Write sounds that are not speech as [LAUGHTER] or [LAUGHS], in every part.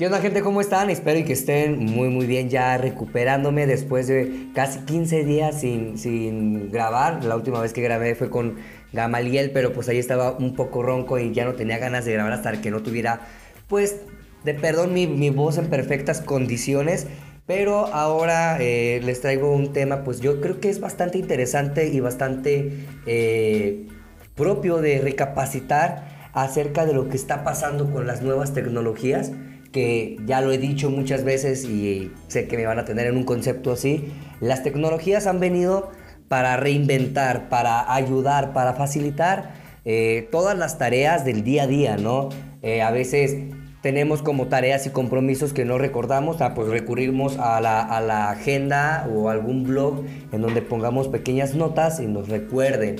¿Qué onda gente? ¿Cómo están? Espero que estén muy muy bien ya recuperándome después de casi 15 días sin, sin grabar. La última vez que grabé fue con Gamaliel, pero pues ahí estaba un poco ronco y ya no tenía ganas de grabar hasta que no tuviera pues de perdón mi, mi voz en perfectas condiciones. Pero ahora eh, les traigo un tema pues yo creo que es bastante interesante y bastante eh, propio de recapacitar acerca de lo que está pasando con las nuevas tecnologías que ya lo he dicho muchas veces y sé que me van a tener en un concepto así, las tecnologías han venido para reinventar, para ayudar, para facilitar eh, todas las tareas del día a día, ¿no? Eh, a veces tenemos como tareas y compromisos que no recordamos, ah, pues recurrimos a la, a la, agenda o algún blog en donde pongamos pequeñas notas y nos recuerden.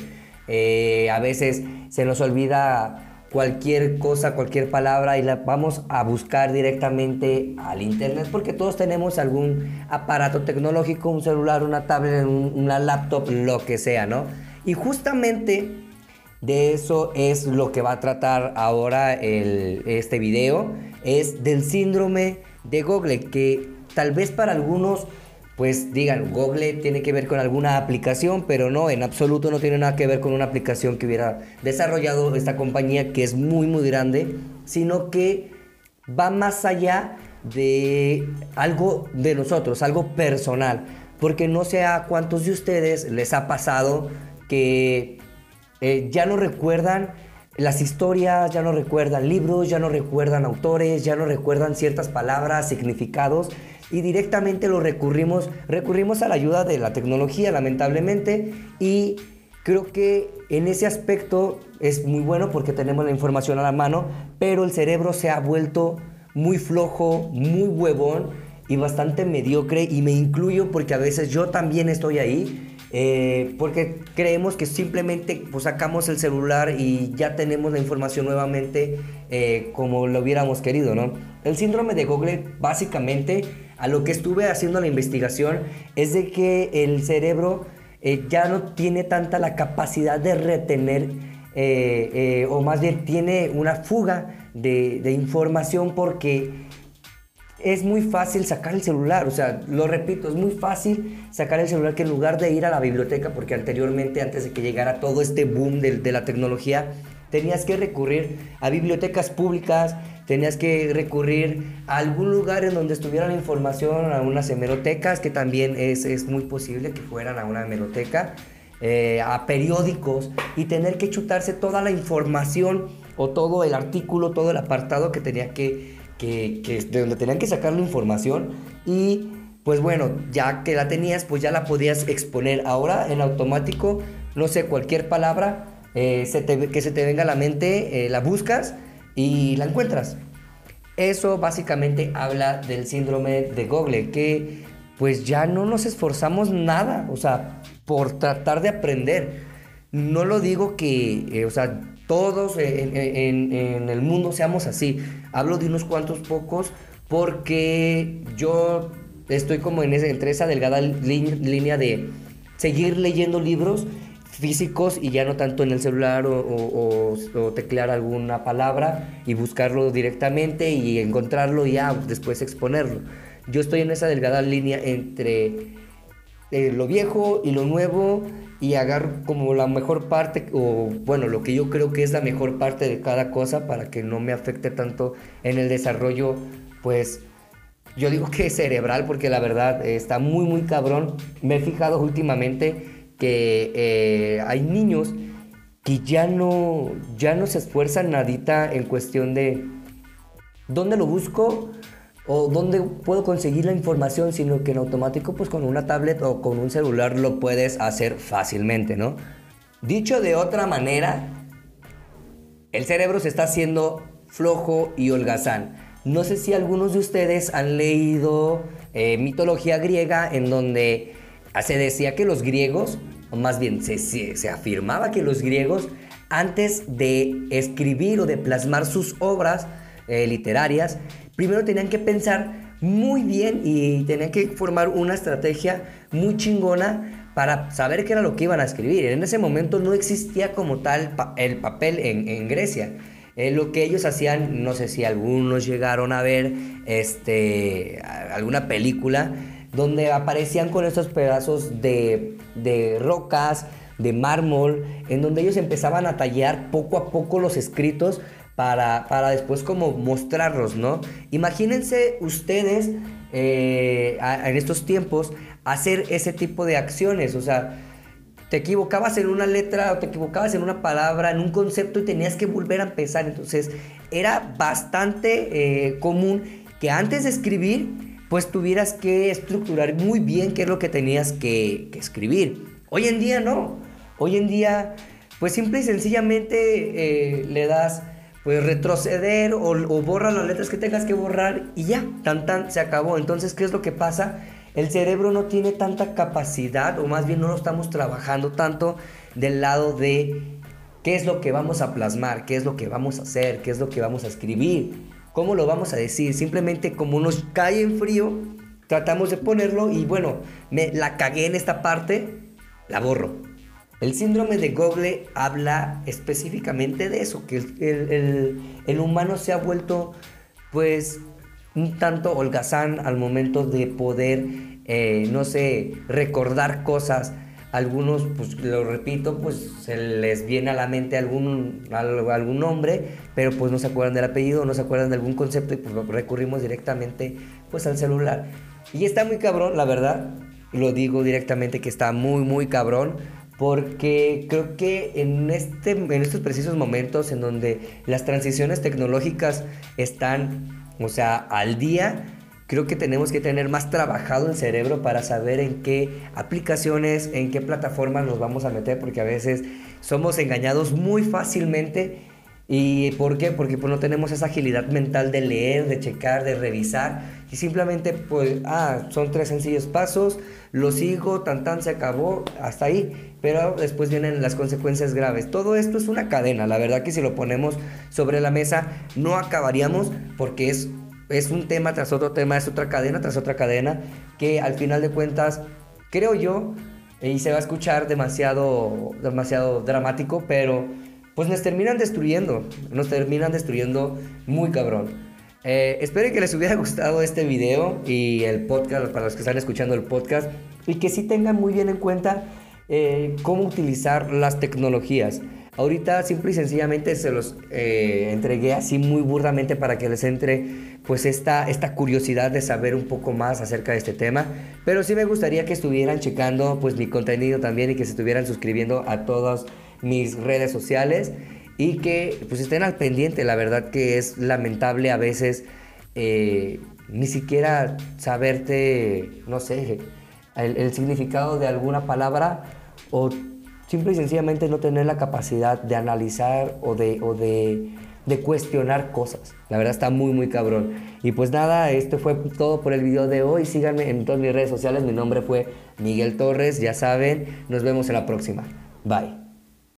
Eh, a veces se nos olvida cualquier cosa, cualquier palabra y la vamos a buscar directamente al internet porque todos tenemos algún aparato tecnológico, un celular, una tablet, una laptop, lo que sea, ¿no? Y justamente de eso es lo que va a tratar ahora este video, es del síndrome de Google, que tal vez para algunos pues digan, Google tiene que ver con alguna aplicación, pero no, en absoluto no tiene nada que ver con una aplicación que hubiera desarrollado esta compañía que es muy, muy grande, sino que va más allá de algo de nosotros, algo personal, porque no sé a cuántos de ustedes les ha pasado que eh, ya no recuerdan las historias, ya no recuerdan libros, ya no recuerdan autores, ya no recuerdan ciertas palabras, significados y directamente lo recurrimos, recurrimos a la ayuda de la tecnología, lamentablemente, y creo que en ese aspecto es muy bueno porque tenemos la información a la mano, pero el cerebro se ha vuelto muy flojo, muy huevón y bastante mediocre, y me incluyo porque a veces yo también estoy ahí. Eh, porque creemos que simplemente pues, sacamos el celular y ya tenemos la información nuevamente eh, como lo hubiéramos querido, ¿no? El síndrome de Google básicamente a lo que estuve haciendo la investigación es de que el cerebro eh, ya no tiene tanta la capacidad de retener eh, eh, o más bien tiene una fuga de, información porque es muy fácil sacar el celular, o sea, lo repito, es muy fácil sacar el celular que en lugar de ir a la biblioteca, porque anteriormente, antes de que llegara todo este boom de la tecnología, tenías que recurrir a bibliotecas públicas, tenías que recurrir a algún lugar en donde estuviera la información, a unas hemerotecas, que también es, es muy posible que fueran a una hemeroteca, eh, a periódicos y tener que chutarse toda la información o todo el artículo, todo el apartado que tenía que, que, de donde tenían que sacar la información y pues bueno, ya que la tenías, pues ya la podías exponer. Ahora en automático, no sé, cualquier palabra eh, se te, que se te venga a la mente, eh, la buscas y la encuentras. Eso básicamente habla del síndrome de Google, que pues ya no nos esforzamos nada, o sea, por tratar de aprender. No lo digo que, eh, o sea, todos en, el mundo seamos así. Hablo de unos cuantos pocos porque yo estoy como en entre esa delgada línea de seguir leyendo libros físicos y ya no tanto en el celular o, teclear alguna palabra y buscarlo directamente y encontrarlo y ya después exponerlo. Yo estoy en esa delgada línea entre eh, lo viejo y lo nuevo y agarro como la mejor parte o bueno, lo que yo creo que es la mejor parte de cada cosa para que no me afecte tanto en el desarrollo, pues yo digo que cerebral porque la verdad está muy muy cabrón. Me he fijado últimamente que eh, hay niños que ya no, ya no se esfuerzan nadita en cuestión de dónde lo busco o dónde puedo conseguir la información, sino que en automático pues con una tablet o con un celular lo puedes hacer fácilmente, ¿no? Dicho de otra manera, el cerebro se está haciendo flojo y holgazán. No sé si algunos de ustedes han leído eh, mitología griega en donde se decía que los griegos o más bien se, se, afirmaba que los griegos, antes de escribir o de plasmar sus obras eh, literarias, primero tenían que pensar muy bien y tenían que formar una estrategia muy chingona para saber qué era lo que iban a escribir. En ese momento no existía como tal el papel en, en Grecia. Eh, lo que ellos hacían, no sé si algunos llegaron a ver este, alguna película donde aparecían con estos pedazos de, de rocas, de mármol, en donde ellos empezaban a tallar poco a poco los escritos para, para después como mostrarlos, ¿no? Imagínense ustedes eh, en estos tiempos hacer ese tipo de acciones, o sea, te equivocabas en una letra o te equivocabas en una palabra, en un concepto y tenías que volver a empezar. Entonces era bastante eh, común que antes de escribir, pues tuvieras que estructurar muy bien qué es lo que tenías que, escribir. Hoy en día no. Hoy en día, pues simple y sencillamente eh, le das pues retroceder o, o borra las letras que tengas que borrar y ya, tan tan, se acabó. Entonces, ¿qué es lo que pasa? El cerebro no tiene tanta capacidad, o más bien no lo estamos trabajando tanto del lado de qué es lo que vamos a plasmar, qué es lo que vamos a hacer, qué es lo que vamos a escribir, cómo lo vamos a decir. Simplemente como nos cae en frío, tratamos de ponerlo y bueno, me la cagué en esta parte, la borro. El síndrome de Google habla específicamente de eso, que el, el humano se ha vuelto pues un tanto holgazán al momento de poder, eh, no sé, recordar cosas. Algunos, pues lo repito, pues se les viene a la mente algún, algún nombre, pero pues no se acuerdan del apellido, no se acuerdan de algún concepto y pues recurrimos directamente pues al celular. Y está muy cabrón, la verdad, lo digo directamente que está muy, muy cabrón, porque creo que en, este, en estos precisos momentos en donde las transiciones tecnológicas están o sea, al día creo que tenemos que tener más trabajado el cerebro para saber en qué aplicaciones, en qué plataformas nos vamos a meter, porque a veces somos engañados muy fácilmente. ¿Y por qué? Porque pues, no tenemos esa agilidad mental de leer, de checar, de revisar. Y simplemente, pues, ah, son tres sencillos pasos, lo sigo, tan tan se acabó, hasta ahí. Pero después vienen las consecuencias graves. Todo esto es una cadena. La verdad que si lo ponemos sobre la mesa, no acabaríamos porque es, es un tema tras otro tema, es otra cadena tras otra cadena, que al final de cuentas, creo yo, y se va a escuchar demasiado, demasiado dramático, pero pues nos terminan destruyendo, nos terminan destruyendo muy cabrón. Eh, espero que les hubiera [LAUGHS] gustado este video y el podcast, para los que están escuchando el podcast, y que sí tengan muy bien en cuenta eh, cómo utilizar las tecnologías. Ahorita simple y sencillamente se los eh, entregué así muy burdamente para que les entre pues esta, esta curiosidad de saber un poco más acerca de este tema. Pero sí me gustaría que estuvieran checando pues mi contenido también y que se estuvieran suscribiendo a todas mis redes sociales y que pues estén al pendiente. La verdad que es lamentable a veces eh, ni siquiera saberte, no sé, el, significado de alguna palabra o simple y sencillamente no tener la capacidad de analizar o de, o de, cuestionar cosas. La verdad está muy, muy cabrón. Y pues nada, esto fue todo por el video de hoy. Síganme en todas mis redes sociales. Mi nombre fue Miguel Torres, ya saben. Nos vemos en la próxima. Bye.